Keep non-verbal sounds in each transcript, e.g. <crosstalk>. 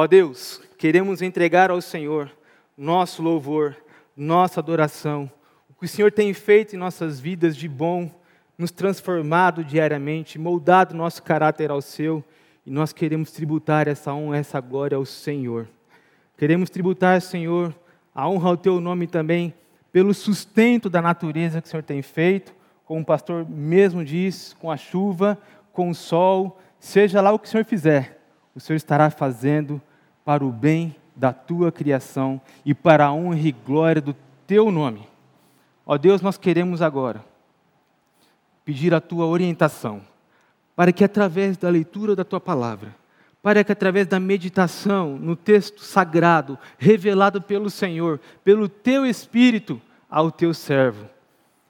Ó Deus, queremos entregar ao Senhor nosso louvor, nossa adoração, o que o Senhor tem feito em nossas vidas de bom, nos transformado diariamente, moldado nosso caráter ao seu, e nós queremos tributar essa honra, essa glória ao Senhor. Queremos tributar, Senhor, a honra ao teu nome também, pelo sustento da natureza que o Senhor tem feito, como o pastor mesmo diz, com a chuva, com o sol, seja lá o que o Senhor fizer, o Senhor estará fazendo para o bem da tua criação e para a honra e glória do teu nome. Ó Deus, nós queremos agora pedir a tua orientação, para que através da leitura da tua palavra, para que através da meditação no texto sagrado, revelado pelo Senhor, pelo teu Espírito ao teu servo,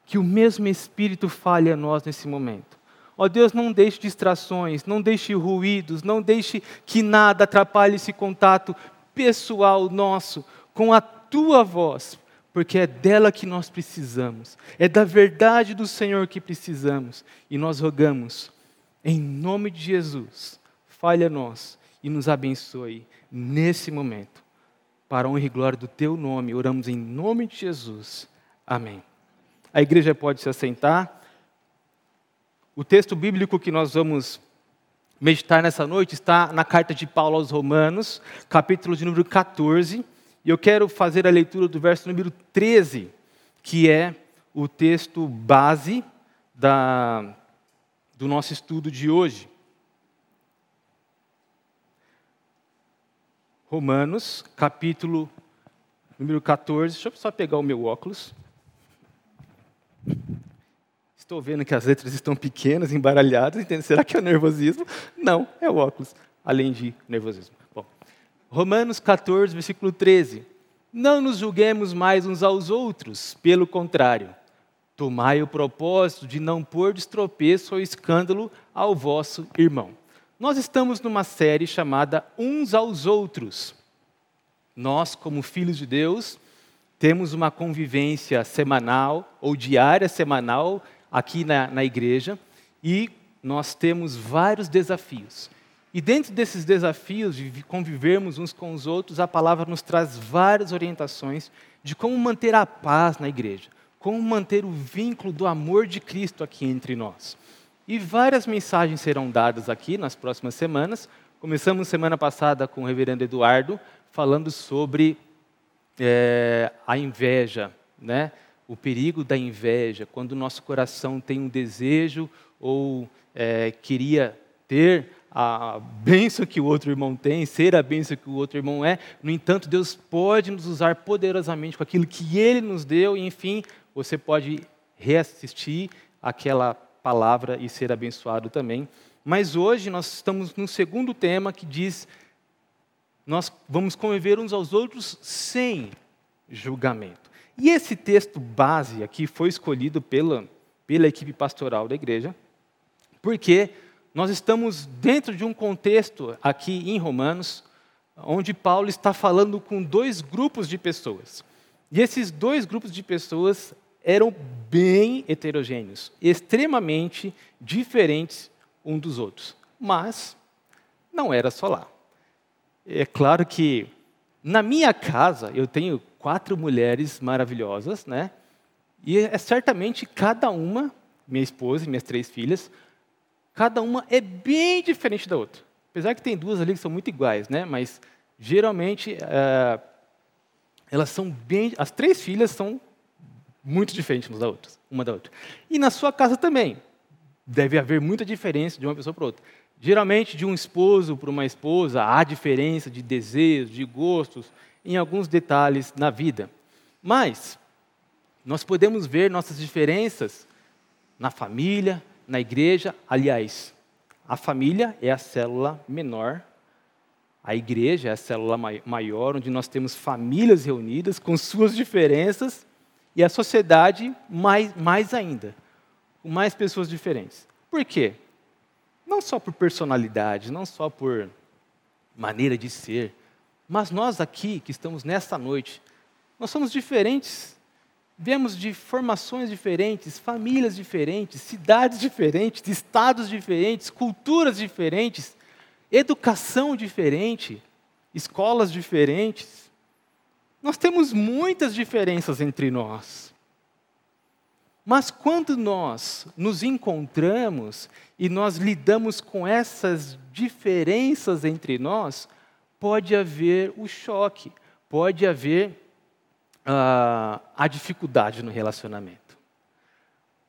que o mesmo Espírito fale a nós nesse momento. Ó Deus, não deixe distrações, não deixe ruídos, não deixe que nada atrapalhe esse contato pessoal nosso com a tua voz, porque é dela que nós precisamos, é da verdade do Senhor que precisamos, e nós rogamos, em nome de Jesus, fale a nós e nos abençoe nesse momento. Para a honra e glória do teu nome, oramos em nome de Jesus. Amém. A igreja pode se assentar. O texto bíblico que nós vamos meditar nessa noite está na carta de Paulo aos Romanos, capítulo de número 14. E eu quero fazer a leitura do verso número 13, que é o texto base da, do nosso estudo de hoje. Romanos, capítulo número 14. Deixa eu só pegar o meu óculos. Estou vendo que as letras estão pequenas, embaralhadas. Entende? Será que é o nervosismo? Não, é o óculos, além de nervosismo. Bom, Romanos 14, versículo 13. Não nos julguemos mais uns aos outros, pelo contrário, tomai o propósito de não pôr de estropeço ou escândalo ao vosso irmão. Nós estamos numa série chamada Uns aos Outros. Nós, como filhos de Deus, temos uma convivência semanal ou diária semanal aqui na, na igreja e nós temos vários desafios. E dentro desses desafios de convivermos uns com os outros, a palavra nos traz várias orientações de como manter a paz na igreja, como manter o vínculo do amor de Cristo aqui entre nós. E várias mensagens serão dadas aqui nas próximas semanas. Começamos semana passada com o reverendo Eduardo, falando sobre é, a inveja, né? O perigo da inveja, quando o nosso coração tem um desejo ou é, queria ter a bênção que o outro irmão tem, ser a bênção que o outro irmão é. No entanto, Deus pode nos usar poderosamente com aquilo que Ele nos deu, e enfim, você pode reassistir aquela palavra e ser abençoado também. Mas hoje nós estamos no segundo tema que diz: nós vamos conviver uns aos outros sem julgamento. E esse texto base aqui foi escolhido pela, pela equipe pastoral da igreja, porque nós estamos dentro de um contexto aqui em Romanos, onde Paulo está falando com dois grupos de pessoas. E esses dois grupos de pessoas eram bem heterogêneos, extremamente diferentes um dos outros. Mas não era só lá. É claro que na minha casa eu tenho quatro mulheres maravilhosas, né? E é certamente cada uma, minha esposa e minhas três filhas, cada uma é bem diferente da outra. Apesar que tem duas ali que são muito iguais, né? Mas geralmente é, elas são bem, as três filhas são muito diferentes umas da outra, uma da outra. E na sua casa também deve haver muita diferença de uma pessoa para outra. Geralmente de um esposo para uma esposa há diferença de desejos, de gostos, em alguns detalhes na vida. Mas nós podemos ver nossas diferenças na família, na igreja. Aliás, a família é a célula menor, a igreja é a célula maior, onde nós temos famílias reunidas com suas diferenças, e a sociedade mais, mais ainda, com mais pessoas diferentes. Por quê? Não só por personalidade, não só por maneira de ser, mas nós aqui, que estamos nesta noite, nós somos diferentes. Viemos de formações diferentes, famílias diferentes, cidades diferentes, estados diferentes, culturas diferentes, educação diferente, escolas diferentes. Nós temos muitas diferenças entre nós. Mas quando nós nos encontramos e nós lidamos com essas diferenças entre nós, pode haver o choque, pode haver uh, a dificuldade no relacionamento.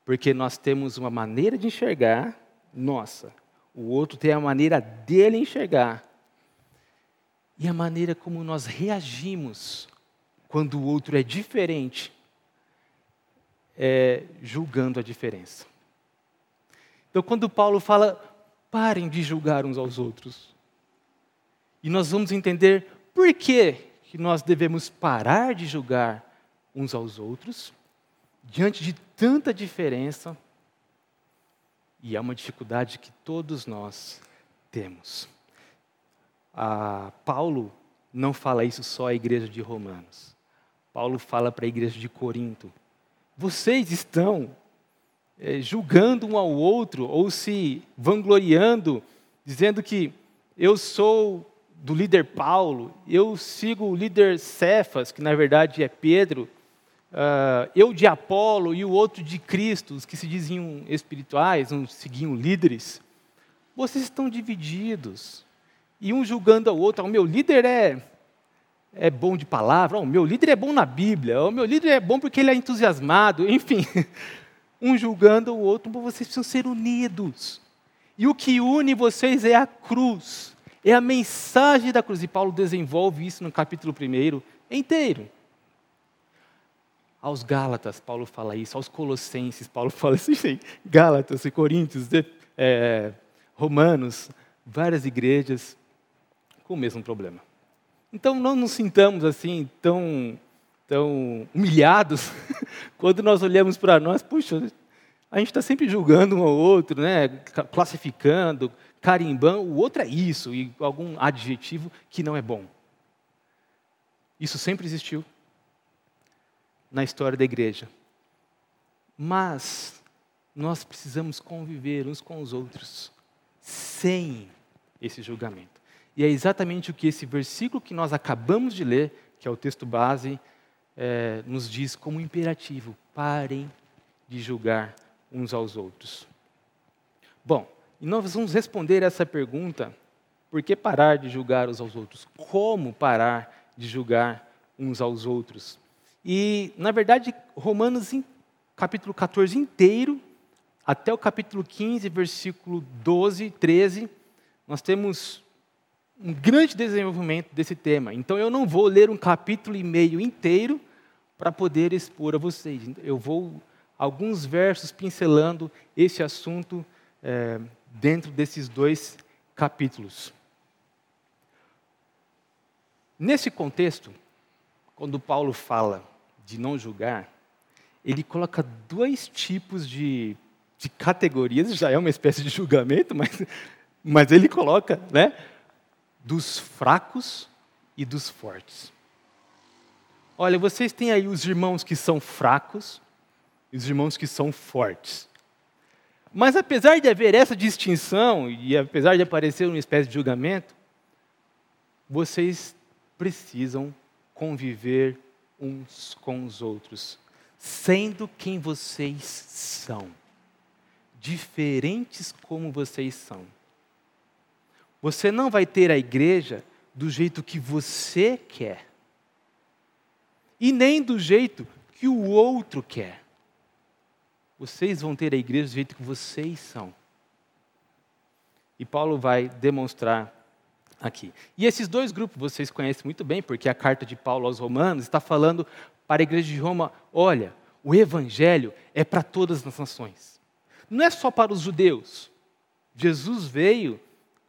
Porque nós temos uma maneira de enxergar nossa, o outro tem a maneira dele enxergar. E a maneira como nós reagimos quando o outro é diferente, é julgando a diferença. Então, quando Paulo fala, parem de julgar uns aos outros, e nós vamos entender por que, que nós devemos parar de julgar uns aos outros, diante de tanta diferença, e é uma dificuldade que todos nós temos. Paulo não fala isso só à igreja de Romanos. Paulo fala para a igreja de Corinto. Vocês estão é, julgando um ao outro ou se vangloriando, dizendo que eu sou do líder Paulo, eu sigo o líder Cefas, que na verdade é Pedro, uh, eu de Apolo e o outro de Cristo, os que se diziam espirituais, uns seguiam líderes. Vocês estão divididos. E um julgando ao outro, o meu líder é, é bom de palavra, o meu líder é bom na Bíblia, o meu líder é bom porque ele é entusiasmado, enfim. <laughs> Um julgando o outro, vocês precisam ser unidos. E o que une vocês é a cruz. É a mensagem da cruz. E Paulo desenvolve isso no capítulo 1 inteiro. Aos Gálatas, Paulo fala isso. Aos Colossenses, Paulo <laughs> fala isso. Enfim, Gálatas e Coríntios, é, Romanos, várias igrejas com o mesmo problema. Então não nos sintamos assim tão, tão humilhados <laughs> quando nós olhamos para nós. Puxa, a gente está sempre julgando um ao outro, né? classificando, carimbando, o outro é isso, e algum adjetivo que não é bom. Isso sempre existiu na história da igreja. Mas nós precisamos conviver uns com os outros sem esse julgamento. E é exatamente o que esse versículo que nós acabamos de ler, que é o texto base, é, nos diz como imperativo: parem de julgar uns aos outros. Bom, e nós vamos responder essa pergunta: por que parar de julgar uns aos outros? Como parar de julgar uns aos outros? E, na verdade, Romanos, capítulo 14 inteiro, até o capítulo 15, versículo 12, 13, nós temos um grande desenvolvimento desse tema. Então, eu não vou ler um capítulo e meio inteiro para poder expor a vocês. Eu vou alguns versos pincelando esse assunto é, dentro desses dois capítulos. Nesse contexto, quando Paulo fala de não julgar, ele coloca dois tipos de, de categorias, já é uma espécie de julgamento, mas, mas ele coloca, né? Dos fracos e dos fortes. Olha, vocês têm aí os irmãos que são fracos e os irmãos que são fortes. Mas apesar de haver essa distinção, e apesar de aparecer uma espécie de julgamento, vocês precisam conviver uns com os outros, sendo quem vocês são, diferentes como vocês são. Você não vai ter a igreja do jeito que você quer, e nem do jeito que o outro quer vocês vão ter a igreja do jeito que vocês são. E Paulo vai demonstrar aqui. E esses dois grupos vocês conhecem muito bem, porque a carta de Paulo aos Romanos está falando para a igreja de Roma: olha, o evangelho é para todas as nações. Não é só para os judeus. Jesus veio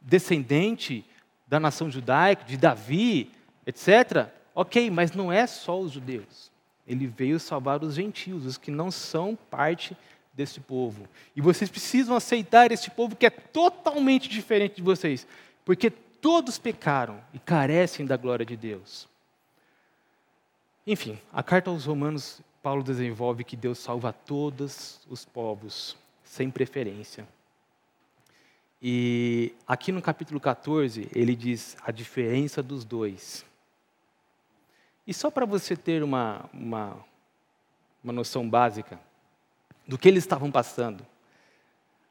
descendente da nação judaica, de Davi, etc. Ok, mas não é só os judeus. Ele veio salvar os gentios, os que não são parte desse povo. E vocês precisam aceitar este povo que é totalmente diferente de vocês, porque todos pecaram e carecem da glória de Deus. Enfim, a carta aos Romanos, Paulo desenvolve que Deus salva todos os povos, sem preferência. E aqui no capítulo 14, ele diz a diferença dos dois. E só para você ter uma, uma, uma noção básica do que eles estavam passando.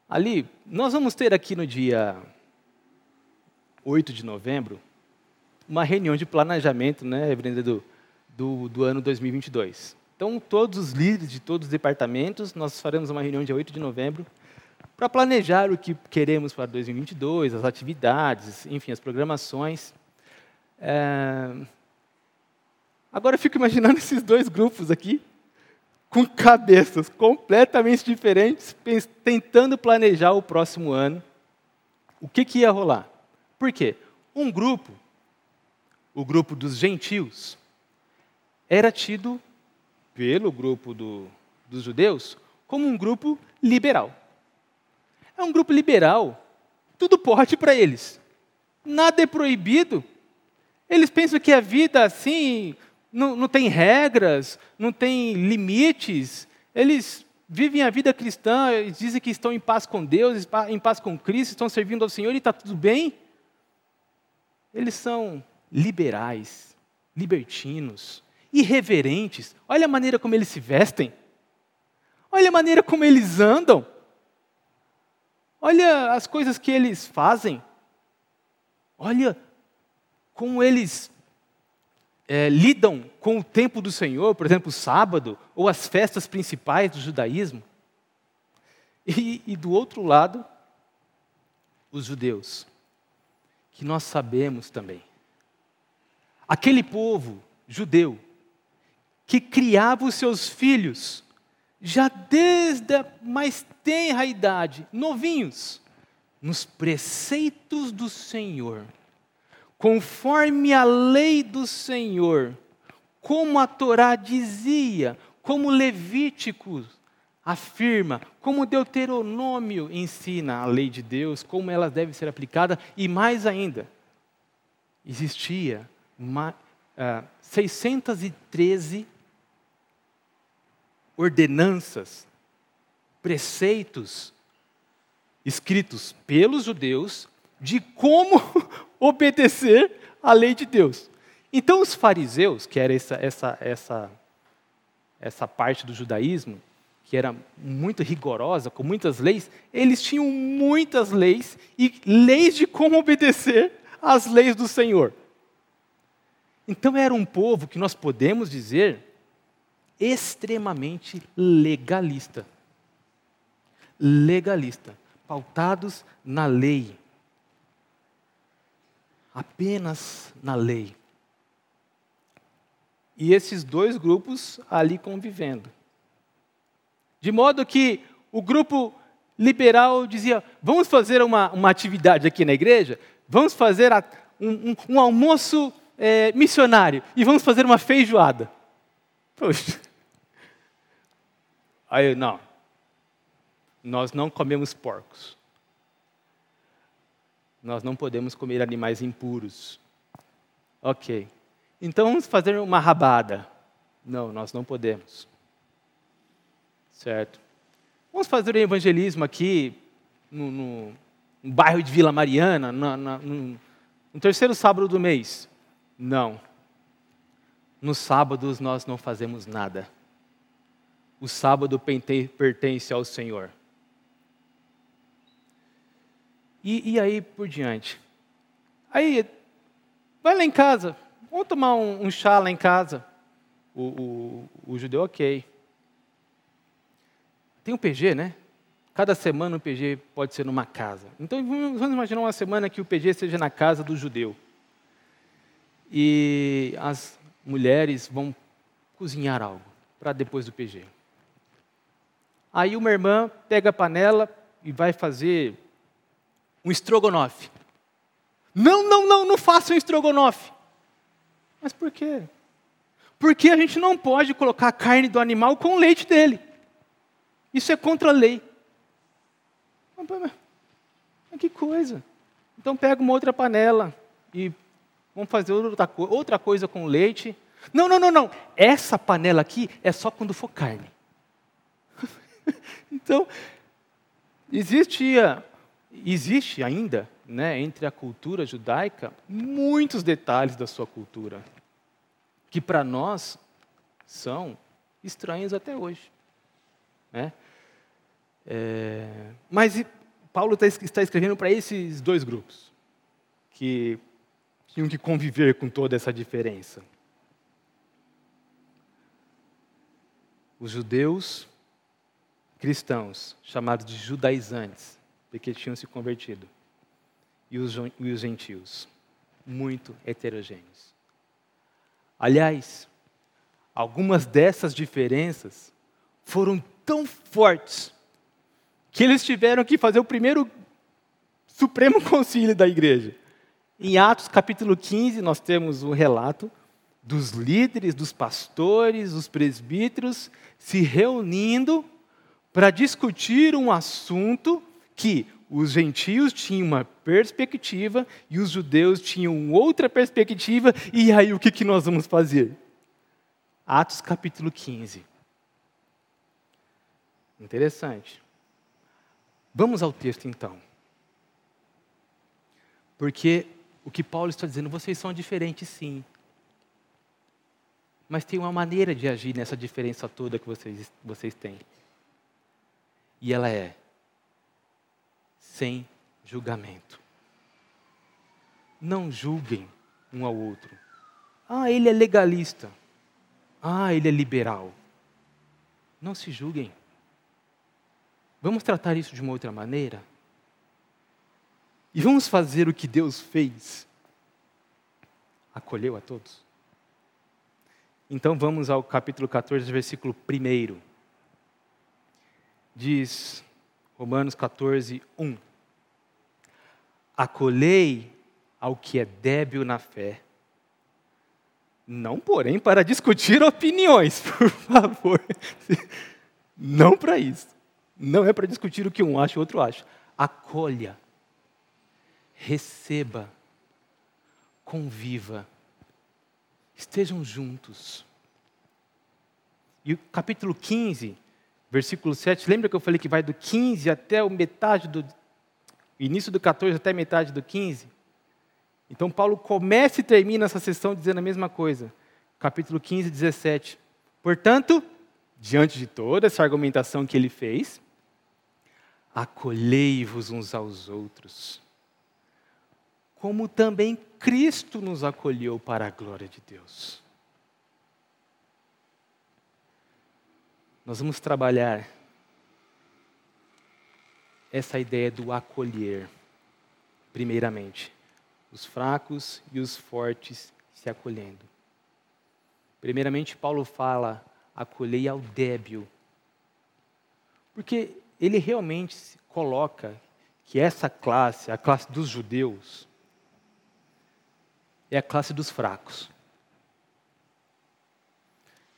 Ali, nós vamos ter aqui no dia 8 de novembro uma reunião de planejamento, né, do, do, do ano 2022. Então, todos os líderes de todos os departamentos, nós faremos uma reunião dia 8 de novembro para planejar o que queremos para 2022, as atividades, enfim, as programações. É... Agora eu fico imaginando <laughs> esses dois grupos aqui, com cabeças completamente diferentes, tentando planejar o próximo ano. O que, que ia rolar? Por quê? Um grupo, o grupo dos gentios, era tido pelo grupo do, dos judeus como um grupo liberal. É um grupo liberal, tudo pode para eles, nada é proibido. Eles pensam que a vida assim não, não tem regras, não tem limites. Eles vivem a vida cristã, dizem que estão em paz com Deus, em paz com Cristo, estão servindo ao Senhor e está tudo bem. Eles são liberais, libertinos, irreverentes. Olha a maneira como eles se vestem. Olha a maneira como eles andam. Olha as coisas que eles fazem. Olha como eles é, lidam com o tempo do Senhor, por exemplo, o sábado, ou as festas principais do judaísmo. E, e do outro lado, os judeus, que nós sabemos também. Aquele povo judeu que criava os seus filhos já desde a mais tenra idade, novinhos, nos preceitos do Senhor, conforme a lei do Senhor, como a Torá dizia, como Levíticos afirma, como Deuteronômio ensina a lei de Deus, como ela deve ser aplicada, e mais ainda, existia uma, uh, 613 ordenanças, preceitos escritos pelos judeus de como <laughs> obedecer à lei de Deus. Então, os fariseus, que era essa, essa, essa, essa parte do judaísmo, que era muito rigorosa, com muitas leis, eles tinham muitas leis e leis de como obedecer às leis do Senhor. Então, era um povo que nós podemos dizer extremamente legalista. Legalista, pautados na lei. Apenas na lei. E esses dois grupos ali convivendo. De modo que o grupo liberal dizia: vamos fazer uma, uma atividade aqui na igreja, vamos fazer a, um, um, um, almoço é, missionário e vamos fazer uma feijoada. Poxa, Aí eu, não, nós não comemos porcos. Nós não podemos comer animais impuros. Ok. Então vamos fazer uma rabada. Não, nós não podemos. Certo? Vamos fazer um evangelismo aqui no, no, no bairro de Vila Mariana, na, na, no, no terceiro sábado do mês. Não. Nos sábados nós não fazemos nada o sábado pertence ao Senhor. E, e, aí por diante. Aí, vai lá em casa, vamos tomar um, um chá lá em casa. O, o, o, judeu, ok. Tem um PG, né? Cada semana o PG pode ser numa casa. Então vamos imaginar uma semana que o PG seja na casa do judeu. E as mulheres vão cozinhar algo para depois do PG. Aí uma irmã pega a panela e vai fazer um estrogonofe. Não, não, não, não faça um estrogonofe. Mas por quê? Porque a gente não pode colocar a carne do animal com o leite dele. Isso é contra a lei. Mas que coisa. Então pega uma outra panela e vamos fazer outra, outra coisa com leite. Não, não, não, não. Essa panela aqui é só quando for carne. <laughs> então, existia existe ainda, né, entre a cultura judaica, muitos detalhes da sua cultura que para nós são estranhos até hoje. Né? É, mas Paulo tá está escrevendo para esses dois grupos, que tinham que conviver com toda essa diferença. Os judeus cristãos, chamados de judaizantes, porque tinham se convertido, e os, e os gentios, muito heterogêneos. Aliás, algumas dessas diferenças foram tão fortes que eles tiveram que fazer o primeiro Supremo <laughs> Concílio da igreja. Em Atos capítulo 15, nós temos um relato dos líderes, dos pastores, dos presbíteros se reunindo para discutir um assunto que os gentios tinham uma perspectiva e os judeus tinham outra perspectiva, e aí o que, que nós vamos fazer? Atos capítulo 15. Interessante. Vamos ao texto então. Porque o que Paulo está dizendo, vocês são diferentes sim. Mas tem uma maneira de agir nessa diferença toda que vocês, vocês têm. E ela é sem julgamento. Não julguem um ao outro. Ah, ele é legalista. Ah, ele é liberal. Não se julguem. Vamos tratar isso de uma outra maneira? E vamos fazer o que Deus fez. Acolheu a todos. Então vamos ao capítulo 14, versículo 1. Diz Romanos 14, 1. Acolhei ao que é débil na fé. Não, porém, para discutir opiniões, <laughs> por favor. Não para isso. Não é para discutir o que um acha e o outro acha. Acolha. Receba. Conviva. Estejam juntos. E o capítulo 15 versículo 7, lembra que eu falei que vai do 15 até o metade do início do 14 até metade do 15? Então Paulo começa e termina essa sessão dizendo a mesma coisa. Capítulo 15, 17. Portanto, diante de toda essa argumentação que ele fez, acolhei-vos uns aos outros, como também Cristo nos acolheu para a glória de Deus. Nós vamos trabalhar essa ideia do acolher, primeiramente, os fracos e os fortes se acolhendo. Primeiramente, Paulo fala: acolhei ao débil, porque ele realmente coloca que essa classe, a classe dos judeus, é a classe dos fracos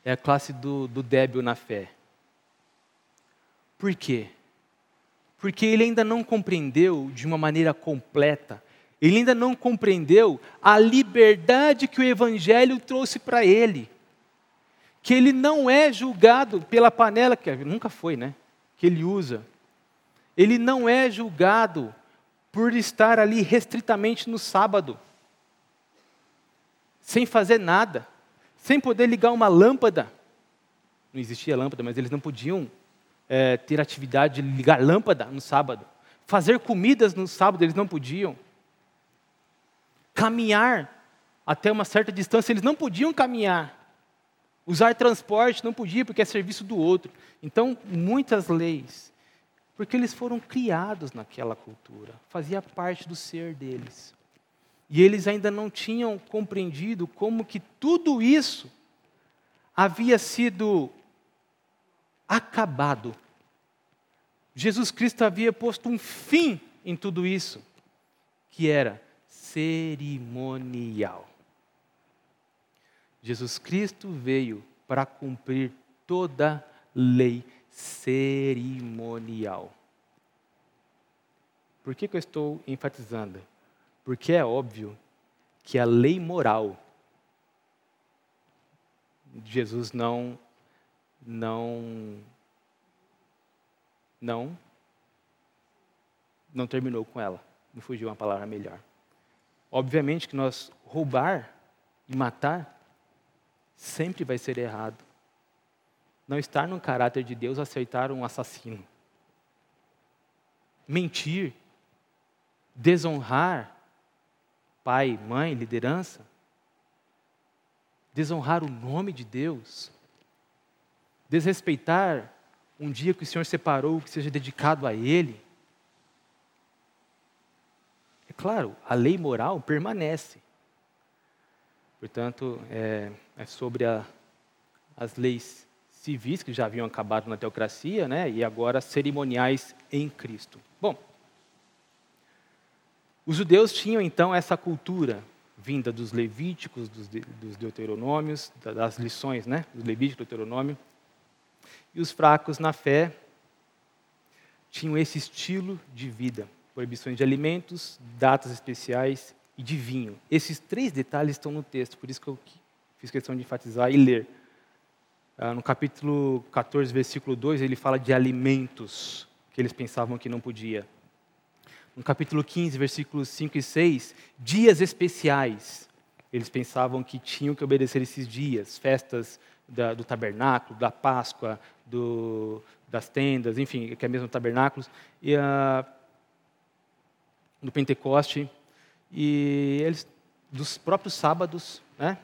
é a classe do, do débil na fé. Por quê? Porque ele ainda não compreendeu de uma maneira completa, ele ainda não compreendeu a liberdade que o Evangelho trouxe para ele. Que ele não é julgado pela panela, que nunca foi, né? Que ele usa. Ele não é julgado por estar ali restritamente no sábado, sem fazer nada sem poder ligar uma lâmpada. Não existia lâmpada, mas eles não podiam é, ter atividade de ligar lâmpada no sábado. Fazer comidas no sábado, eles não podiam. Caminhar até uma certa distância, eles não podiam caminhar. Usar transporte não podia, porque é serviço do outro. Então, muitas leis, porque eles foram criados naquela cultura, fazia parte do ser deles. E eles ainda não tinham compreendido como que tudo isso havia sido acabado. Jesus Cristo havia posto um fim em tudo isso, que era cerimonial. Jesus Cristo veio para cumprir toda lei cerimonial. Por que, que eu estou enfatizando? Porque é óbvio que a lei moral Jesus não não não não terminou com ela. Me fugiu uma palavra melhor. Obviamente que nós roubar e matar sempre vai ser errado. Não está no caráter de Deus aceitar um assassino. Mentir, desonrar pai, mãe, liderança, desonrar o nome de Deus, desrespeitar um dia que o Senhor separou que seja dedicado a Ele. É claro, a lei moral permanece. Portanto, é, é sobre a, as leis civis que já haviam acabado na teocracia, né, e agora cerimoniais em Cristo. Bom, os judeus tinham então essa cultura vinda dos levíticos, dos, de, dos deuteronômios, das lições, né, do levítico deuteronômio, e os fracos na fé tinham esse estilo de vida, proibições de alimentos, datas especiais e de vinho. Esses três detalhes estão no texto, por isso que eu fiz questão de enfatizar e ler. Ah, no capítulo 14, versículo 2, ele fala de alimentos que eles pensavam que não podia. No capítulo 15, versículos 5 e 6, dias especiais. Eles pensavam que tinham que obedecer esses dias, festas da, do tabernáculo, da Páscoa, do, das tendas, enfim, que é mesmo tabernáculos, e uh, do Pentecoste, e eles, dos próprios sábados, né?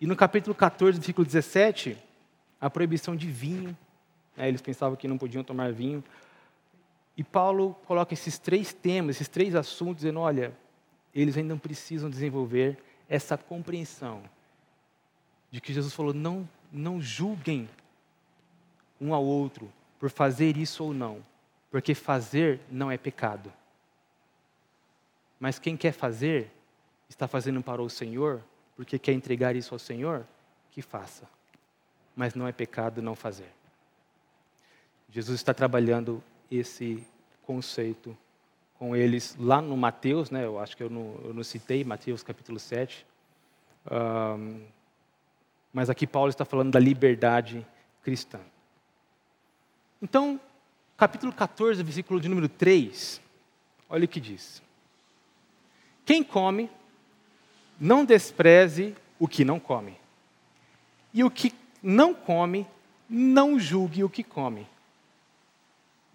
E no capítulo 14, versículo 17, a proibição de vinho. Né? Eles pensavam que não podiam tomar vinho. E Paulo coloca esses três temas, esses três assuntos, dizendo: olha, eles ainda precisam desenvolver essa compreensão de que Jesus falou: não, não julguem um ao outro por fazer isso ou não, porque fazer não é pecado. Mas quem quer fazer, está fazendo para o Senhor, porque quer entregar isso ao Senhor, que faça mas não é pecado não fazer. Jesus está trabalhando esse conceito com eles lá no Mateus, né? eu acho que eu não, eu não citei, Mateus capítulo 7. Um, mas aqui Paulo está falando da liberdade cristã. Então, capítulo 14, versículo de número 3, olha o que diz. Quem come, não despreze o que não come. E o que não come, não julgue o que come.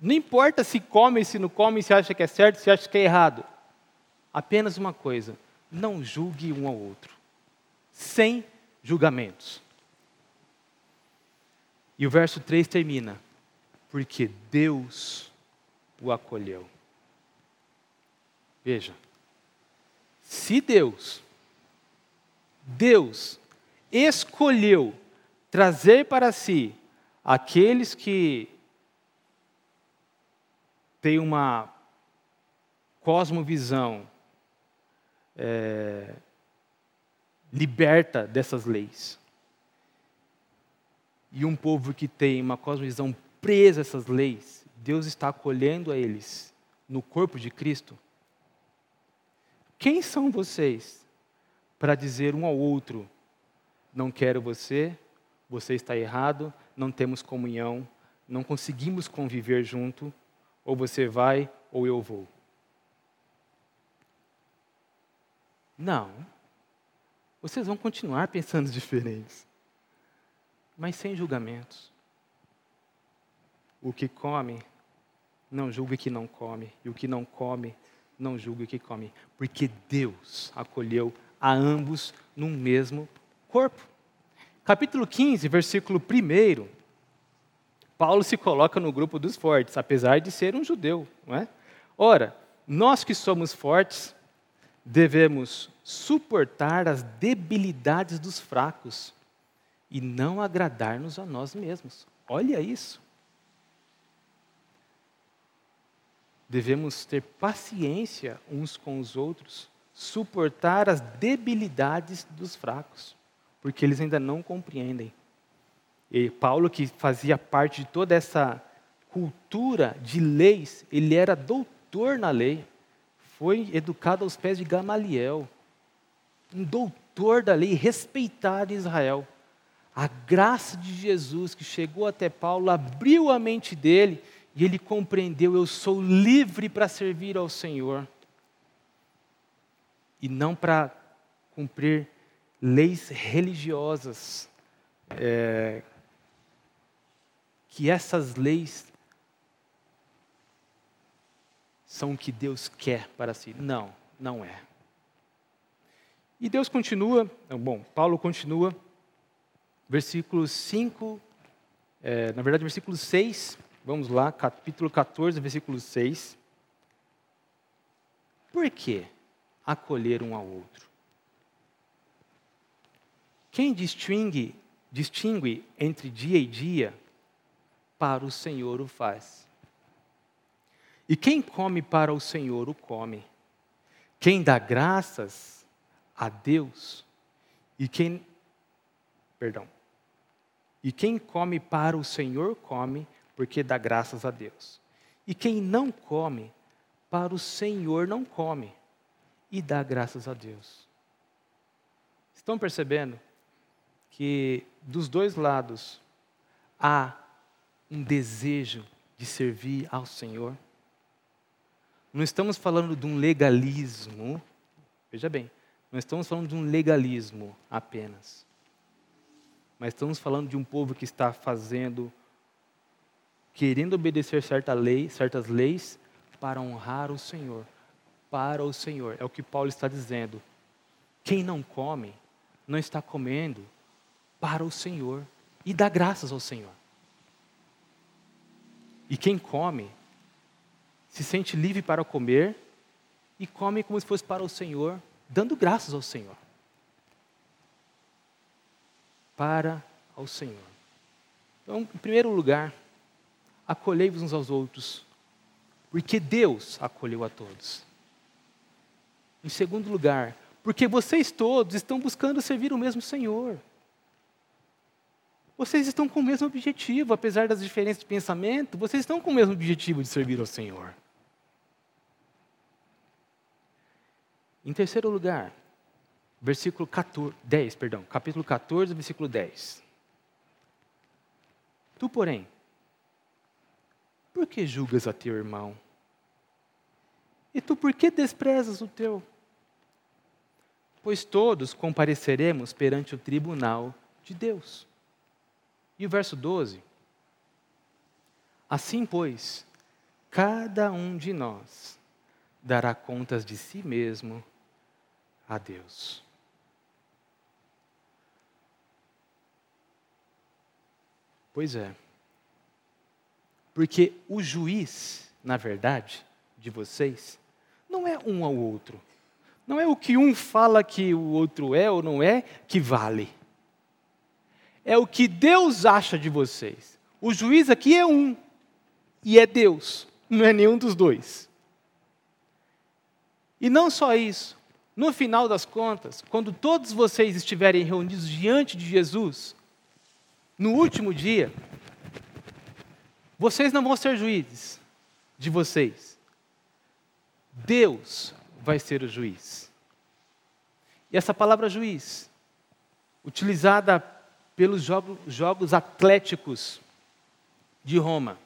Não importa se come, se não come, se acha que é certo, se acha que é errado. Apenas uma coisa: não julgue um ao outro, sem julgamentos. E o verso 3 termina: porque Deus o acolheu. Veja, se Deus, Deus escolheu trazer para si aqueles que têm uma cosmovisão é, liberta dessas leis. E um povo que tem uma cosmovisão presa a essas leis, Deus está acolhendo a eles no corpo de Cristo. Quem são vocês para dizer um ao outro: não quero você, você está errado, não temos comunhão, não conseguimos conviver junto, ou você vai ou eu vou. Não. Vocês vão continuar <laughs> pensando diferentes, mas sem julgamentos. O que come, não julgue que não come, e o que não come, não julgue que come, porque Deus acolheu a ambos num mesmo corpo. Capítulo 15, versículo 1, Paulo se coloca no grupo dos fortes, apesar de ser um judeu, não é? Ora, nós que somos fortes, devemos suportar as debilidades dos fracos e não agradar-nos a nós mesmos. Olha isso. Devemos ter paciência uns com os outros, suportar as debilidades dos fracos porque eles ainda não compreendem. E Paulo, que fazia parte de toda essa cultura de leis, ele era doutor na lei, foi educado aos pés de Gamaliel, um doutor da lei, respeitado em Israel. A graça de Jesus que chegou até Paulo abriu a mente dele e ele compreendeu: eu sou livre para servir ao Senhor e não para cumprir leis religiosas. É, que essas leis são o que Deus quer para si. Não, não é. E Deus continua, bom, Paulo continua, versículo 5, é, na verdade, versículo 6, vamos lá, capítulo 14, versículo 6. Por que acolher um ao outro? Quem distingue, distingue entre dia e dia, para o Senhor o faz. E quem come para o Senhor o come. Quem dá graças a Deus e quem perdão. E quem come para o Senhor come porque dá graças a Deus. E quem não come para o Senhor não come e dá graças a Deus. Estão percebendo que dos dois lados há um desejo de servir ao Senhor? Não estamos falando de um legalismo, veja bem, não estamos falando de um legalismo apenas, mas estamos falando de um povo que está fazendo, querendo obedecer certa lei, certas leis para honrar o Senhor, para o Senhor. É o que Paulo está dizendo. Quem não come, não está comendo para o Senhor e dá graças ao Senhor. E quem come se sente livre para comer e come como se fosse para o Senhor, dando graças ao Senhor. Para ao Senhor. Então, em primeiro lugar, acolhei-vos uns aos outros, porque Deus acolheu a todos. Em segundo lugar, porque vocês todos estão buscando servir o mesmo Senhor. Vocês estão com o mesmo objetivo, apesar das diferenças de pensamento, vocês estão com o mesmo objetivo de servir ao Senhor. Em terceiro lugar, versículo 14, 10, perdão, capítulo 14, versículo 10. Tu, porém, por que julgas a teu irmão? E tu por que desprezas o teu? Pois todos compareceremos perante o tribunal de Deus. E o verso 12: Assim, pois, cada um de nós dará contas de si mesmo a Deus. Pois é. Porque o juiz, na verdade, de vocês, não é um ao outro. Não é o que um fala que o outro é ou não é que vale é o que Deus acha de vocês. O juiz aqui é um, e é Deus, não é nenhum dos dois. E não só isso, no final das contas, quando todos vocês estiverem reunidos diante de Jesus, no último dia, vocês não vão ser juízes de vocês. Deus vai ser o juiz. E essa palavra juiz, utilizada pelos jogos, Atléticos de Roma,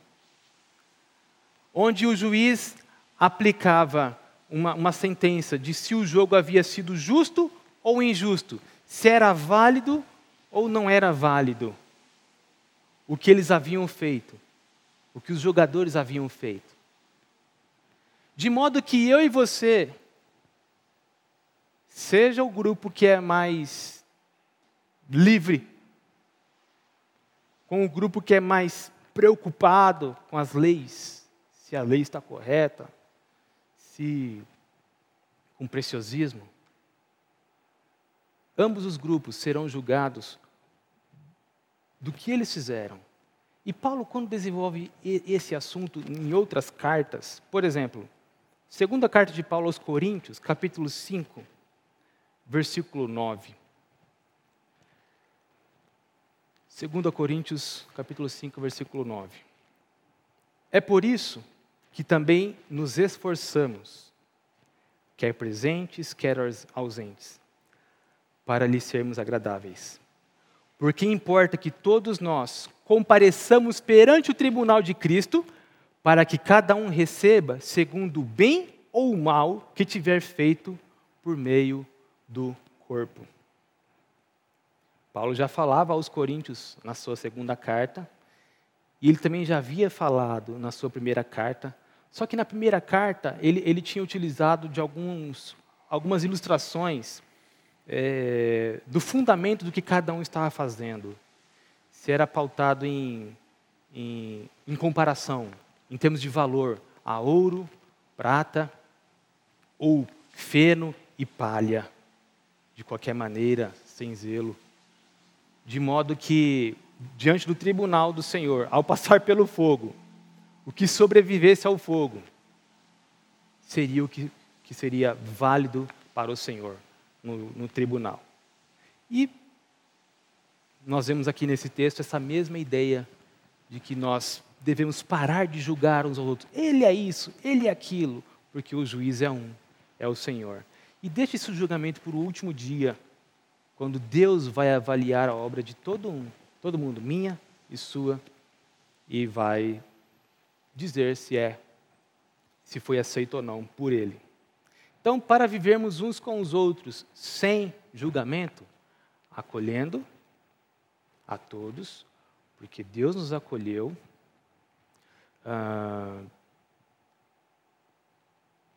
onde o juiz aplicava uma, uma sentença de se o jogo havia sido justo ou injusto, se era válido ou não era válido o que eles haviam feito, o que os jogadores haviam feito. De modo que eu e você, seja o grupo que é mais livre com o grupo que é mais preocupado com as leis, se a lei está correta, se com preciosismo. Ambos os grupos serão julgados do que eles fizeram. E Paulo, quando desenvolve esse assunto em outras cartas, por exemplo, segunda carta de Paulo aos Coríntios, capítulo 5, versículo 9. 2 Coríntios, capítulo 5, versículo 9. É por isso que também nos esforçamos, quer presentes, quer ausentes, para lhe sermos agradáveis. Porque importa que todos nós compareçamos perante o tribunal de Cristo, para que cada um receba segundo o bem ou o mal que tiver feito por meio do corpo. Paulo já falava aos Coríntios na sua segunda carta, e ele também já havia falado na sua primeira carta, só que na primeira carta ele, ele tinha utilizado de alguns, algumas ilustrações é, do fundamento do que cada um estava fazendo. Se era pautado em, em, em comparação, em termos de valor, a ouro, prata ou feno e palha, de qualquer maneira, sem zelo. De modo que, diante do tribunal do Senhor, ao passar <laughs> pelo fogo, o que sobrevivesse ao fogo seria o que, que seria válido para o Senhor no, no tribunal. E nós vemos aqui nesse texto essa mesma ideia de que nós devemos parar de julgar uns aos outros. Ele é isso, ele é aquilo, porque o juiz é um, é o Senhor. E deixe esse julgamento para o último dia, quando Deus vai avaliar a obra de todo um, todo mundo, minha e sua, e vai dizer se é, se foi aceito ou não por Ele. Então, para vivermos uns com os outros sem julgamento, acolhendo a todos, porque Deus nos acolheu, ah,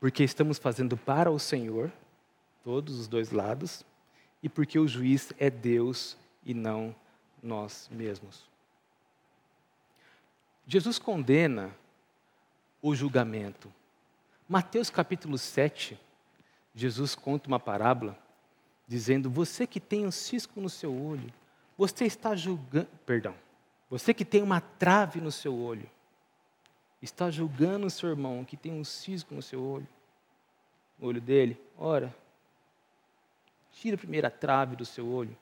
porque estamos fazendo para o Senhor, todos os dois lados, e porque o juiz é Deus e não nós mesmos. Jesus condena o julgamento. Mateus capítulo 7, Jesus conta uma parábola dizendo: Você que tem um cisco no seu olho, você está julgando, perdão, você que tem uma trave no seu olho, está julgando o seu irmão que tem um cisco no seu olho, no olho dele, ora, Tira a primeira trave do seu olho.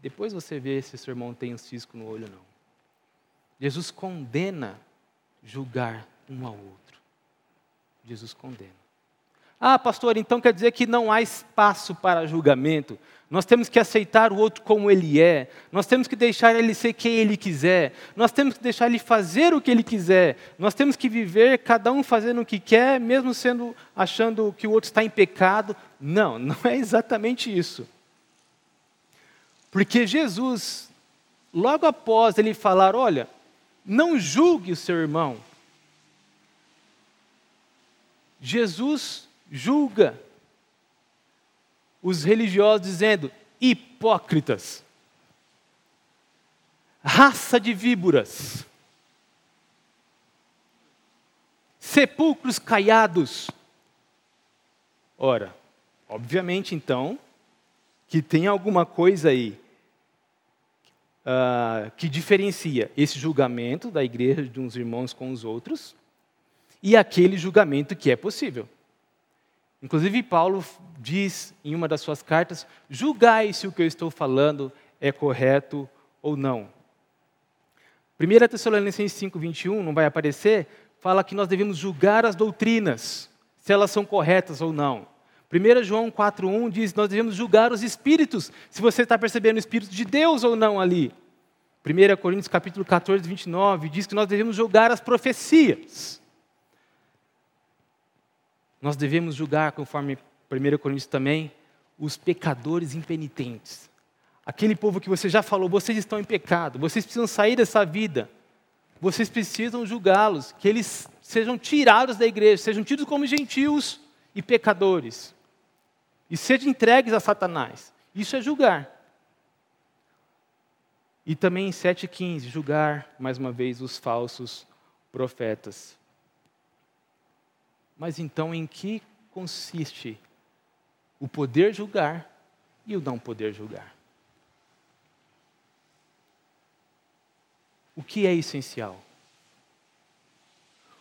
Depois você vê se seu irmão tem um cisco no olho ou não. Jesus condena julgar um ao outro. Jesus condena. Ah, pastor, então quer dizer que não há espaço para julgamento. Nós temos que aceitar o outro como ele é. Nós temos que deixar ele ser quem ele quiser. Nós temos que deixar ele fazer o que ele quiser. Nós temos que viver cada um fazendo o que quer, mesmo sendo achando que o outro está em pecado. Não, não é exatamente isso. Porque Jesus, logo após ele falar, olha, não julgue o seu irmão. Jesus julga os religiosos, dizendo: hipócritas, raça de víboras, sepulcros caiados. Ora, obviamente então, que tem alguma coisa aí uh, que diferencia esse julgamento da igreja de uns irmãos com os outros e aquele julgamento que é possível. Inclusive, Paulo diz em uma das suas cartas: julgai se o que eu estou falando é correto ou não. 1 Tessalonicenses 5, 21, não vai aparecer, fala que nós devemos julgar as doutrinas, se elas são corretas ou não. 1 João 4,1 diz: nós devemos julgar os espíritos, se você está percebendo o espírito de Deus ou não ali. 1 Coríntios capítulo 14, 29 diz que nós devemos julgar as profecias. Nós devemos julgar, conforme 1 Coríntios também, os pecadores impenitentes. Aquele povo que você já falou, vocês estão em pecado, vocês precisam sair dessa vida. Vocês precisam julgá-los, que eles sejam tirados da igreja, sejam tidos como gentios e pecadores. E sejam entregues a Satanás. Isso é julgar. E também em 7,15, julgar, mais uma vez, os falsos profetas. Mas então em que consiste o poder julgar e o não poder julgar? O que é essencial?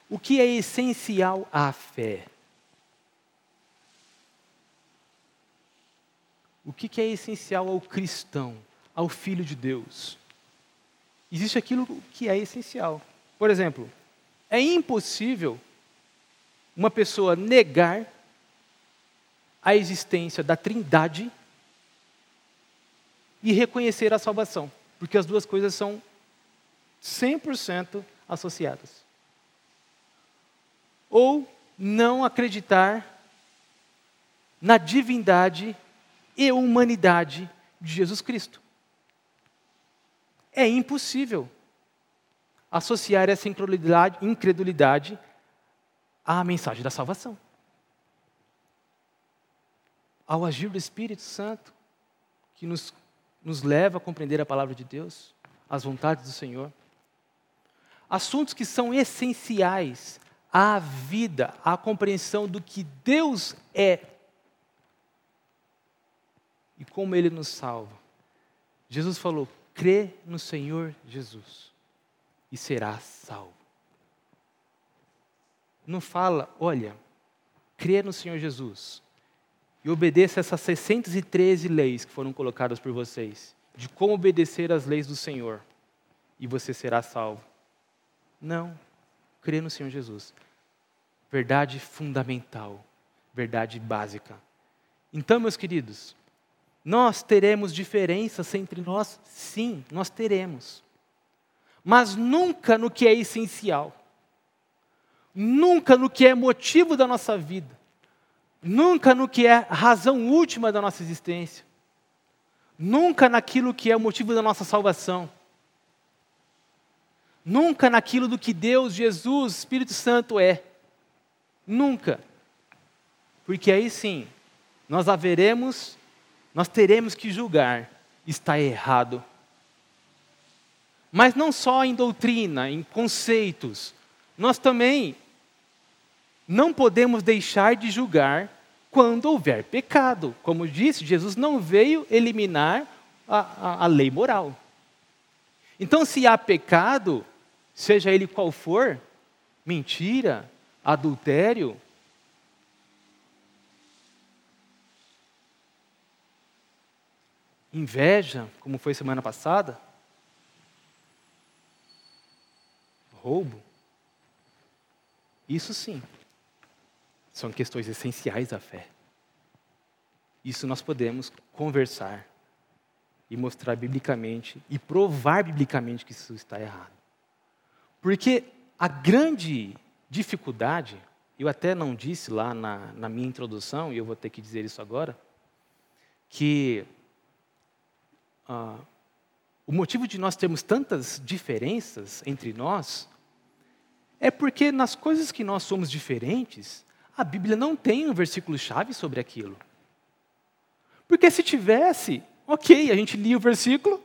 O que é essencial à fé? O que é essencial ao cristão, ao filho de Deus? Existe aquilo que é essencial. Por exemplo, é impossível uma pessoa negar a existência da Trindade e reconhecer a salvação, porque as duas coisas são 100% associadas. ou não acreditar na divindade e humanidade de Jesus Cristo. É impossível associar essa incredulidade, incredulidade à mensagem da salvação. Ao agir do Espírito Santo, que nos, nos leva a compreender a palavra de Deus, as vontades do Senhor. Assuntos que são essenciais à vida, à compreensão do que Deus é e como Ele nos salva. Jesus falou: crê no Senhor Jesus e serás salvo. Não fala, olha, crê no Senhor Jesus e obedeça essas 613 leis que foram colocadas por vocês, de como obedecer às leis do Senhor, e você será salvo. Não, crê no Senhor Jesus. Verdade fundamental, verdade básica. Então, meus queridos, nós teremos diferenças entre nós? Sim, nós teremos. Mas nunca no que é essencial. Nunca no que é motivo da nossa vida. Nunca no que é razão última da nossa existência. Nunca naquilo que é o motivo da nossa salvação. Nunca naquilo do que Deus, Jesus, Espírito Santo é. Nunca. Porque aí sim, nós haveremos nós teremos que julgar, está errado. Mas não só em doutrina, em conceitos, nós também não podemos deixar de julgar quando houver pecado. Como disse, Jesus não veio eliminar a, a, a lei moral. Então, se há pecado, seja ele qual for, mentira, adultério, inveja, como foi semana passada, roubo. Isso sim, são questões essenciais da fé. Isso nós podemos conversar e mostrar biblicamente e provar biblicamente que isso está errado. Porque a grande dificuldade, eu até não disse lá na, na minha introdução, e eu vou ter que dizer isso agora, que ah, o motivo de nós termos tantas diferenças entre nós é porque nas coisas que nós somos diferentes, a Bíblia não tem um versículo-chave sobre aquilo. Porque se tivesse, ok, a gente lia o versículo,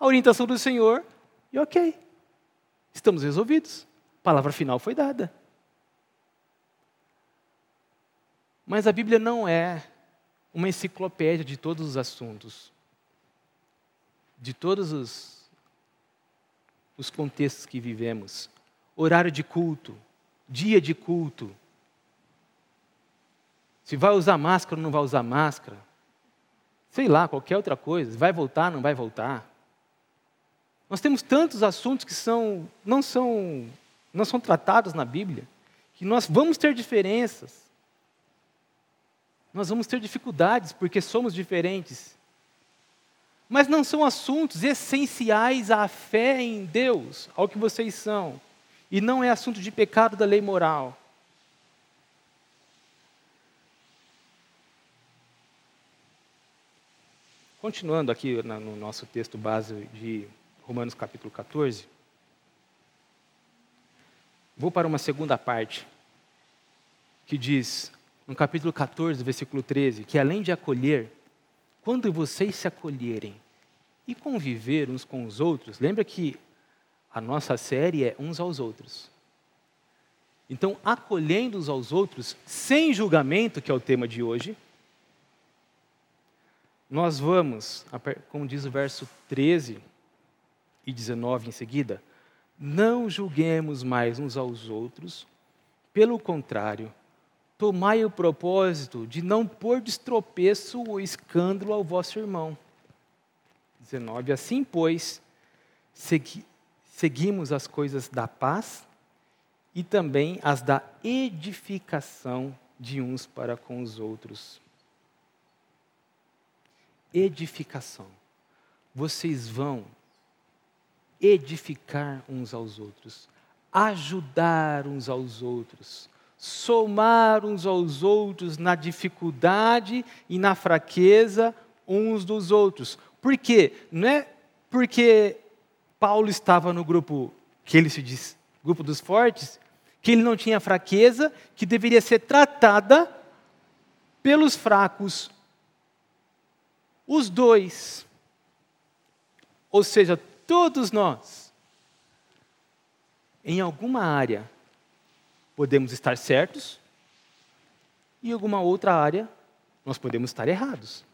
a orientação do Senhor, e ok, estamos resolvidos. A palavra final foi dada. Mas a Bíblia não é uma enciclopédia de todos os assuntos de todos os, os contextos que vivemos. Horário de culto, dia de culto. Se vai usar máscara ou não vai usar máscara. Sei lá, qualquer outra coisa. Vai voltar, ou não vai voltar. Nós temos tantos assuntos que são, não, são, não são tratados na Bíblia, que nós vamos ter diferenças. Nós vamos ter dificuldades porque somos diferentes mas não são assuntos essenciais à fé em Deus, ao que vocês são. E não é assunto de pecado da lei moral. Continuando aqui no nosso texto base de Romanos capítulo 14, vou para uma segunda parte, que diz, no capítulo 14, versículo 13, que além de acolher, quando vocês se acolherem e conviver uns com os outros, lembra que a nossa série é uns aos outros. Então, acolhendo uns aos outros, sem julgamento, que é o tema de hoje, nós vamos, como diz o verso 13 e 19 em seguida, não julguemos mais uns aos outros, pelo contrário, tomai o propósito de não pôr de estropeço ou escândalo ao vosso irmão. 19. Assim, pois, segui, seguimos as coisas da paz e também as da edificação de uns para com os outros. Edificação. Vocês vão edificar uns aos outros, ajudar uns aos outros, somar uns aos outros na dificuldade e na fraqueza uns dos outros. Por quê? Não é porque Paulo estava no grupo que ele se diz grupo dos fortes, que ele não tinha fraqueza, que deveria ser tratada pelos fracos. Os dois. Ou seja, todos nós, em alguma área, podemos estar certos, e em alguma outra área, nós podemos estar errados.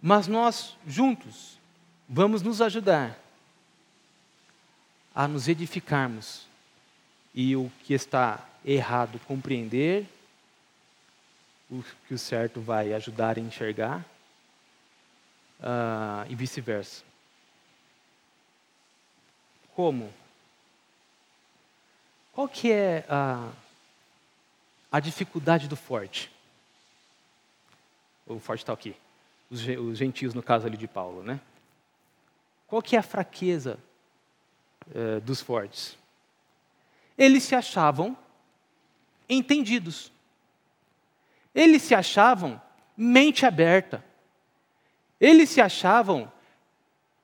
Mas nós, juntos, vamos nos ajudar a nos edificarmos e o que está errado compreender, o que o certo vai ajudar a enxergar, uh, e vice-versa. Como? Qual que é a, a dificuldade do forte? O forte está aqui os, os gentios no caso ali de Paulo, né? Qual que é a fraqueza eh, dos fortes? Eles se achavam entendidos. Eles se achavam mente aberta. Eles se achavam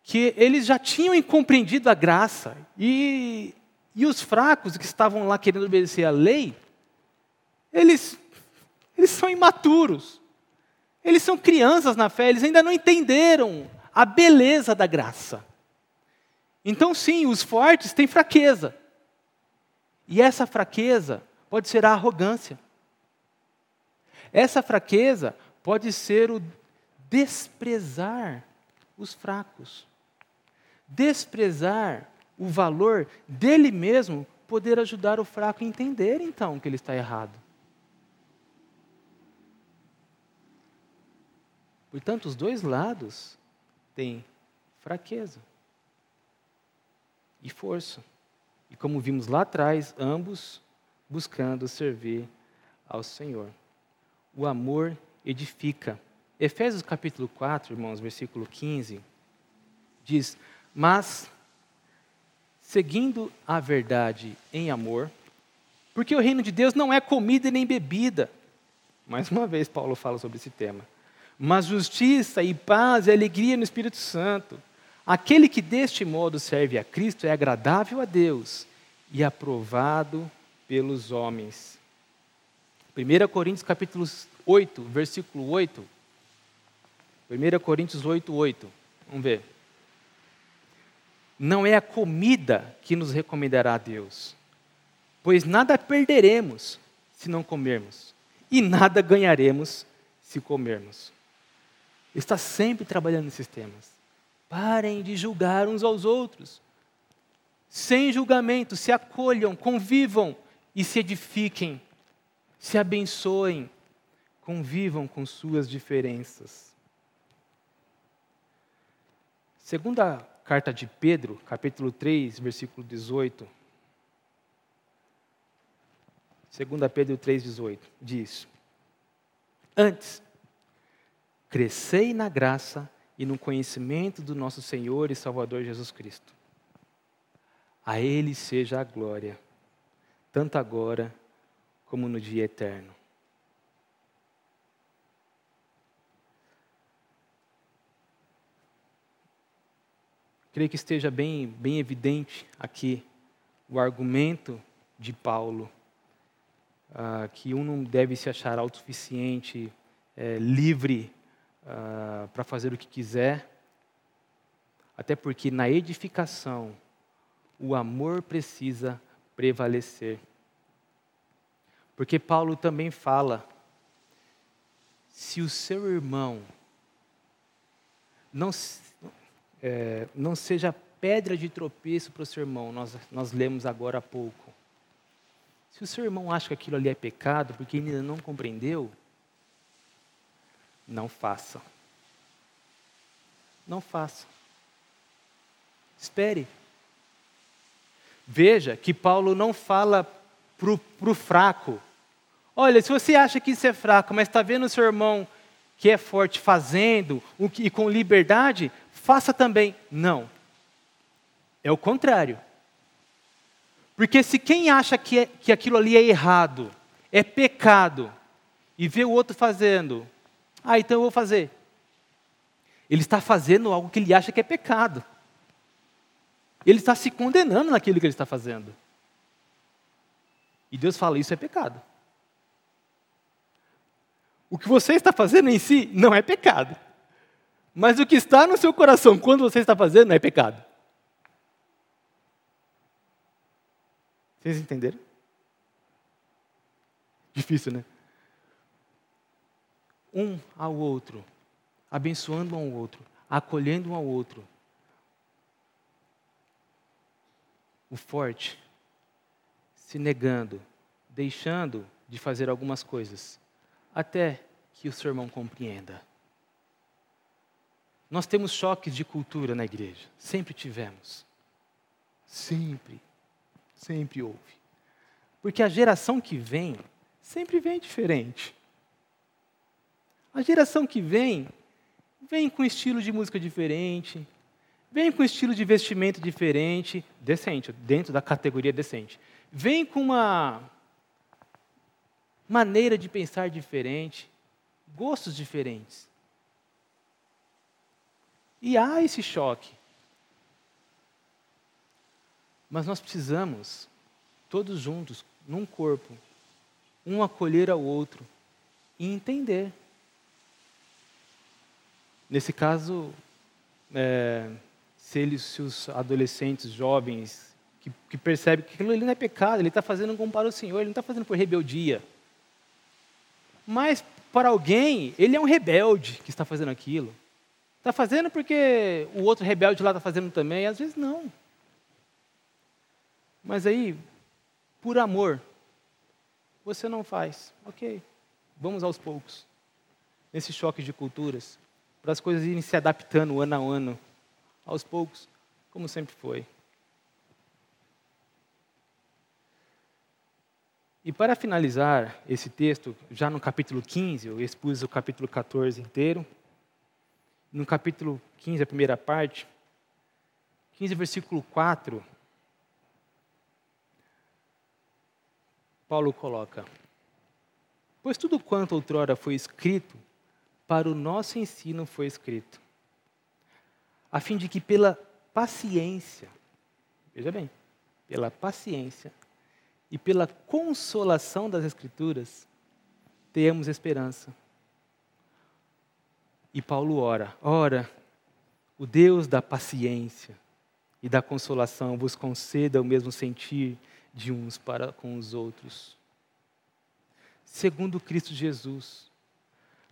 que eles já tinham compreendido a graça. E, e os fracos que estavam lá querendo obedecer a lei, eles, eles são imaturos. Eles são crianças na fé, eles ainda não entenderam a beleza da graça. Então, sim, os fortes têm fraqueza. E essa fraqueza pode ser a arrogância. Essa fraqueza pode ser o desprezar os fracos. Desprezar o valor dele mesmo poder ajudar o fraco a entender, então, que ele está errado. Portanto, os dois lados têm fraqueza e força. E como vimos lá atrás, ambos buscando servir ao Senhor. O amor edifica. Efésios capítulo 4, irmãos, versículo 15, diz: Mas, seguindo a verdade em amor, porque o reino de Deus não é comida nem bebida. Mais uma vez, Paulo fala sobre esse tema mas justiça e paz e alegria no Espírito Santo. Aquele que deste modo serve a Cristo é agradável a Deus e aprovado pelos homens. 1 Coríntios capítulo 8, versículo 8. 1 Coríntios 8, 8. Vamos ver. Não é a comida que nos recomendará a Deus, pois nada perderemos se não comermos, e nada ganharemos se comermos está sempre trabalhando nesses temas. Parem de julgar uns aos outros. Sem julgamento, se acolham, convivam e se edifiquem, se abençoem, convivam com suas diferenças. Segunda carta de Pedro, capítulo 3, versículo 18. Segunda Pedro 3, 18, diz: Antes, Crescei na graça e no conhecimento do nosso Senhor e Salvador Jesus Cristo. A Ele seja a glória, tanto agora como no dia eterno. Creio que esteja bem, bem evidente aqui o argumento de Paulo, uh, que um não deve se achar autossuficiente, é, livre uh, para fazer o que quiser, até porque na edificação o amor precisa prevalecer. Porque Paulo também fala: se o seu irmão não, é, não seja pedra de tropeço para o seu irmão, nós, nós lemos agora há pouco. Se o seu irmão acha que aquilo ali é pecado porque ele ainda não compreendeu, não faça. Não faça. Espere. Veja que Paulo não fala para o fraco. Olha, se você acha que isso é fraco, mas está vendo o seu irmão que é forte fazendo e com liberdade, faça também. Não. É o contrário. Porque se quem acha que, é, que aquilo ali é errado, é pecado, e vê o outro fazendo, ah, então eu vou fazer. Ele está fazendo algo que ele acha que é pecado. Ele está se condenando naquilo que ele está fazendo. E Deus fala: Isso é pecado. O que você está fazendo em si não é pecado. Mas o que está no seu coração quando você está fazendo é pecado. Vocês entenderam? Difícil, né? Um ao outro, abençoando um ao outro, acolhendo um ao outro. O forte se negando, deixando de fazer algumas coisas, até que o seu irmão compreenda. Nós temos choques de cultura na igreja, sempre tivemos. Sempre, sempre houve. Porque a geração que vem, sempre vem diferente. A geração que vem, vem com estilo de música diferente, vem com estilo de vestimento diferente, decente, dentro da categoria decente vem com uma maneira de pensar diferente, gostos diferentes. E há esse choque. Mas nós precisamos, todos juntos, num corpo, um acolher ao outro e entender. Nesse caso, é, se, eles, se os adolescentes, jovens, que, que percebe que aquilo ali não é pecado, ele está fazendo como para o Senhor, ele não está fazendo por rebeldia. Mas para alguém, ele é um rebelde que está fazendo aquilo. Está fazendo porque o outro rebelde lá está fazendo também, às vezes não. Mas aí, por amor, você não faz. Ok, vamos aos poucos. Nesse choque de culturas, para as coisas irem se adaptando ano a ano, aos poucos, como sempre foi. E para finalizar esse texto, já no capítulo 15, eu expus o capítulo 14 inteiro. No capítulo 15, a primeira parte, 15, versículo 4, Paulo coloca: Pois tudo quanto outrora foi escrito, para o nosso ensino foi escrito, a fim de que pela paciência, veja bem, pela paciência, e pela consolação das Escrituras, tenhamos esperança. E Paulo ora: ora, o Deus da paciência e da consolação vos conceda o mesmo sentir de uns para com os outros. Segundo Cristo Jesus,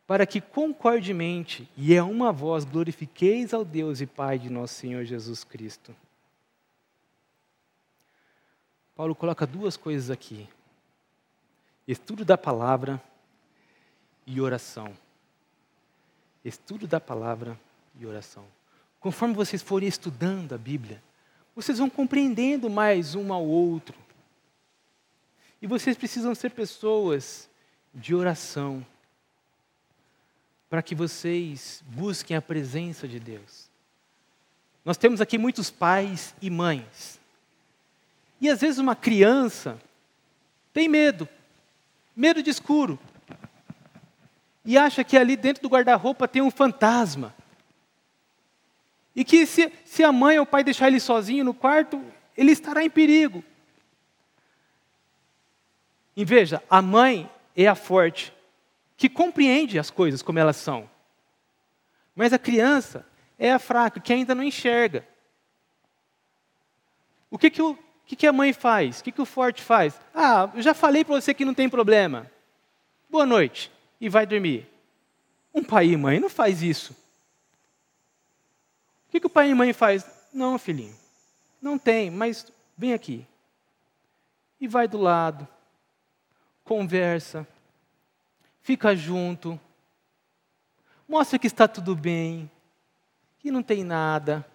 para que concordemente e a uma voz glorifiqueis ao Deus e Pai de nosso Senhor Jesus Cristo. Paulo coloca duas coisas aqui: estudo da palavra e oração. Estudo da palavra e oração. Conforme vocês forem estudando a Bíblia, vocês vão compreendendo mais um ao outro. E vocês precisam ser pessoas de oração, para que vocês busquem a presença de Deus. Nós temos aqui muitos pais e mães e às vezes uma criança tem medo, medo de escuro. E acha que ali dentro do guarda-roupa tem um fantasma. E que se, se a mãe ou o pai deixar ele sozinho no quarto, ele estará em perigo. E veja, a mãe é a forte, que compreende as coisas como elas são. Mas a criança é a fraca, que ainda não enxerga. O que, que o que, que a mãe faz? O que, que o forte faz? Ah, eu já falei para você que não tem problema. Boa noite. E vai dormir. Um pai e mãe não faz isso. O que, que o pai e mãe faz? Não, filhinho. Não tem, mas vem aqui. E vai do lado. Conversa. Fica junto. Mostra que está tudo bem. Que não tem nada.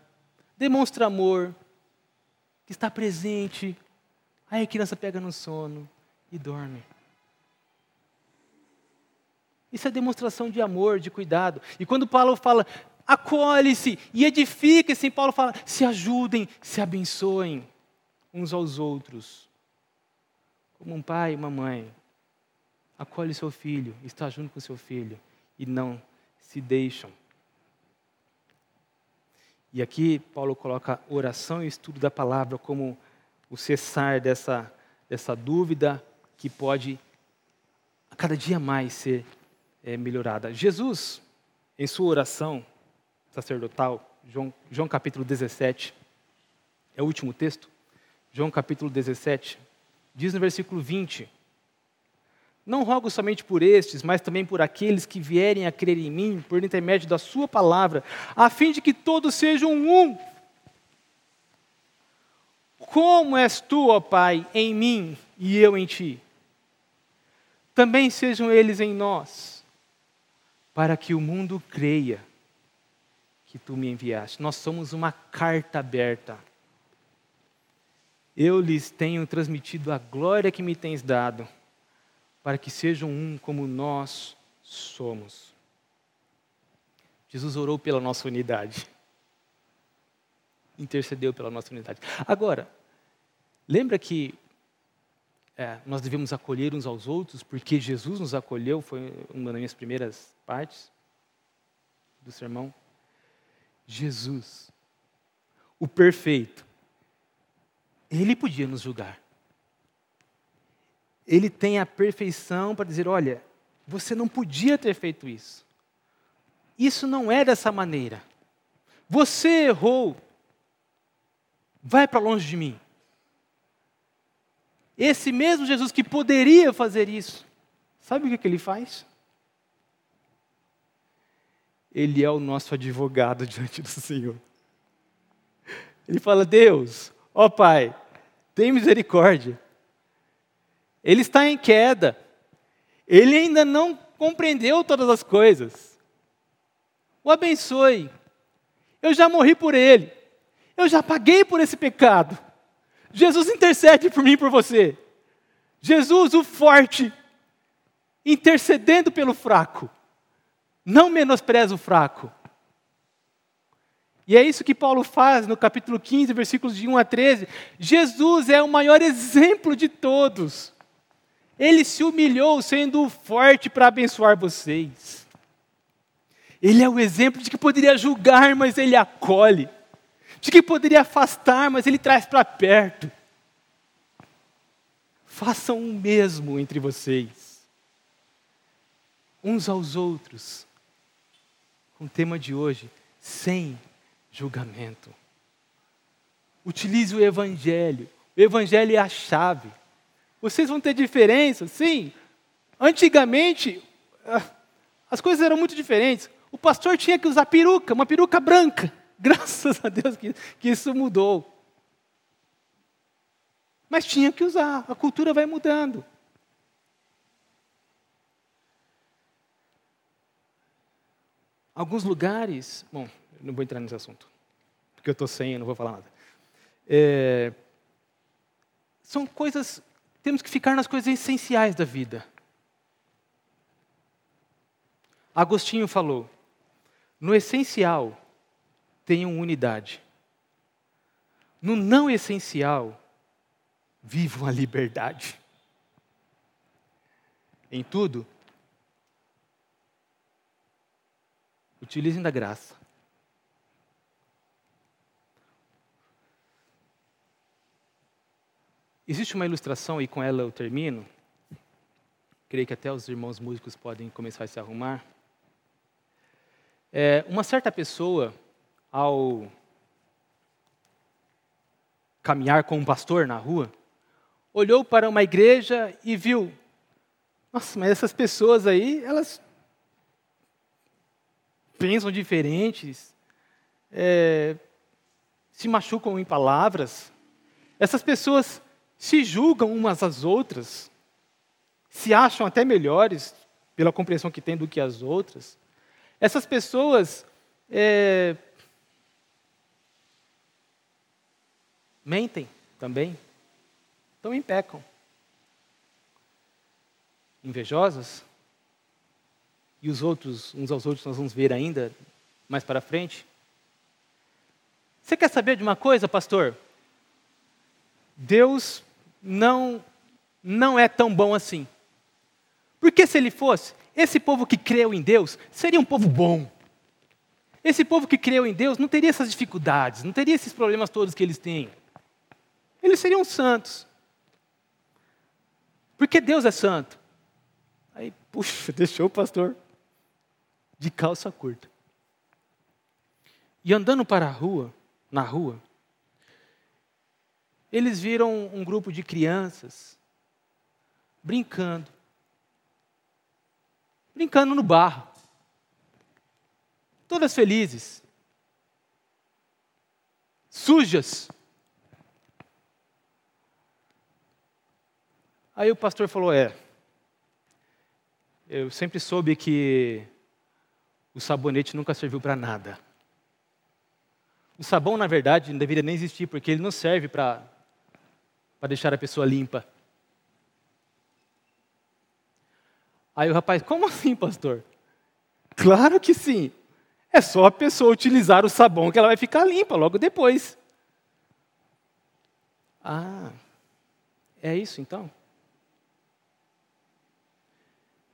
Demonstra amor que está presente. Aí a criança pega no sono e dorme. Isso é demonstração de amor, de cuidado. E quando Paulo fala, acolhe-se e edifique-se, Paulo fala, se ajudem, se abençoem. uns aos outros, como um pai e uma mãe. Acolhe seu filho, está junto com seu filho e não se deixam. E aqui Paulo coloca oração e estudo da palavra como o cessar dessa, dessa dúvida que pode a cada dia mais ser é, melhorada. Jesus, em sua oração sacerdotal, João, João capítulo 17, é o último texto, João capítulo 17, diz no versículo 20: Não rogo somente por estes, mas também por aqueles que vierem a crer em mim, por intermédio da Sua palavra, a fim de que todos sejam um. Como és tu, ó Pai, em mim e eu em ti? Também sejam eles em nós, para que o mundo creia que tu me enviaste. Nós somos uma carta aberta eu lhes tenho transmitido a glória que me tens dado, para que sejam um como nós somos. Jesus orou pela nossa unidade. Intercedeu pela nossa unidade. Agora, lembra que é, nós devemos acolher uns aos outros, porque Jesus nos acolheu, foi uma das minhas primeiras partes do sermão. Jesus, o perfeito, ele podia nos julgar. Ele tem a perfeição para dizer: olha, você não podia ter feito isso. Isso não é dessa maneira. Você errou. Vai para longe de mim. Esse mesmo Jesus que poderia fazer isso, sabe o que, que ele faz? Ele é o nosso advogado <laughs> diante do Senhor. Ele fala: Deus, ó Pai, tem misericórdia. Ele está em queda. Ele ainda não compreendeu todas as coisas. O abençoe. Eu já morri por ele. Eu já paguei por esse pecado. Jesus intercede por mim e por você. Jesus, o forte, intercedendo pelo fraco. Não menospreza o fraco. E é isso que Paulo faz no capítulo 15, versículos de 1 a 13. Jesus é o maior exemplo de todos. Ele se humilhou sendo forte para abençoar vocês. Ele é o exemplo de que poderia julgar, mas ele acolhe. De que poderia afastar, mas ele traz para perto. Façam o mesmo entre vocês, uns aos outros. Com o tema de hoje, sem julgamento. Utilize o Evangelho. O Evangelho é a chave. Vocês vão ter diferença? Sim. Antigamente, ah, as coisas eram muito diferentes. O pastor tinha que usar peruca, uma peruca branca. <laughs> Graças a Deus que, que isso mudou. Mas tinha que usar, a cultura vai mudando. Alguns lugares, bom, não vou entrar nesse assunto, porque eu estou sem, eu não vou falar nada. É, são coisas, temos que ficar nas coisas essenciais da vida. Agostinho falou: no essencial, tenham unidade. No não essencial, vivam a liberdade. Em tudo, utilizem da graça. Existe uma ilustração, e com ela eu termino. Creio que até os irmãos músicos podem começar a se arrumar. É, uma certa pessoa, ao caminhar com um pastor na rua, olhou para uma igreja e viu: nossa, mas essas pessoas aí, elas pensam diferentes, é, se machucam em palavras. Essas pessoas se julgam umas às outras, se acham até melhores pela compreensão que têm do que as outras. Essas pessoas é, mentem também, também pecam. Invejosas, e os outros, uns aos outros, nós vamos ver ainda mais para frente. Você quer saber de uma coisa, pastor? Deus não, não é tão bom assim. Porque se ele fosse, esse povo que creu em Deus seria um povo bom. Esse povo que creu em Deus não teria essas dificuldades, não teria esses problemas todos que eles têm. Eles seriam santos. Porque Deus é santo. Aí, puxa, <laughs> deixou o pastor de calça curta. E andando para a rua, na rua, eles viram um grupo de crianças brincando. Brincando no barro. Todas felizes. Sujas. Aí o pastor falou: É, eu sempre soube que o sabonete nunca serviu para nada. O sabão, na verdade, não deveria nem existir, porque ele não serve para para deixar a pessoa limpa. Aí o rapaz, como assim, pastor? Claro que sim. É só a pessoa utilizar o sabão que ela vai ficar limpa logo depois. Ah, é isso então?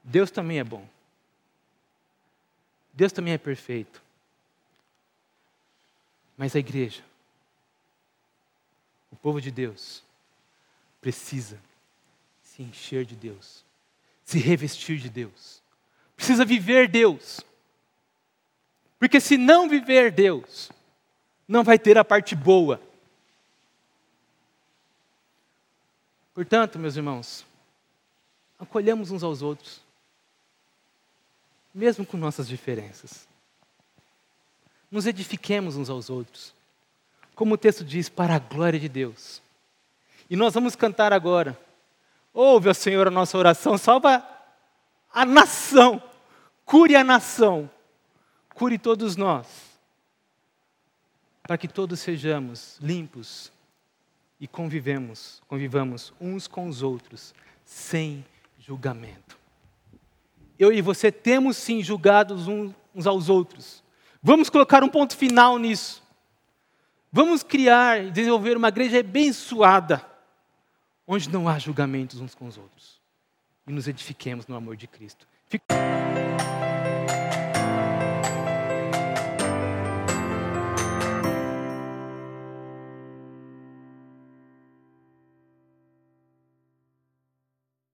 Deus também é bom. Deus também é perfeito. Mas a igreja, o povo de Deus, precisa se encher de Deus, se revestir de Deus, precisa viver Deus. Porque se não viver Deus, não vai ter a parte boa. Portanto, meus irmãos, acolhamos uns aos outros, mesmo com nossas diferenças. Nos edifiquemos uns aos outros, como o texto diz, para a glória de Deus. E nós vamos cantar agora. Ouve, ó Senhor, a nossa oração, salva a nação, cure a nação, cure todos nós, para que todos sejamos limpos e convivemos, convivamos uns com os outros, sem julgamento. Eu e você temos sim julgados uns aos outros. Vamos colocar um ponto final nisso. Vamos criar e desenvolver uma igreja abençoada onde não há julgamentos uns com os outros. E nos edifiquemos no amor de Cristo. Fique...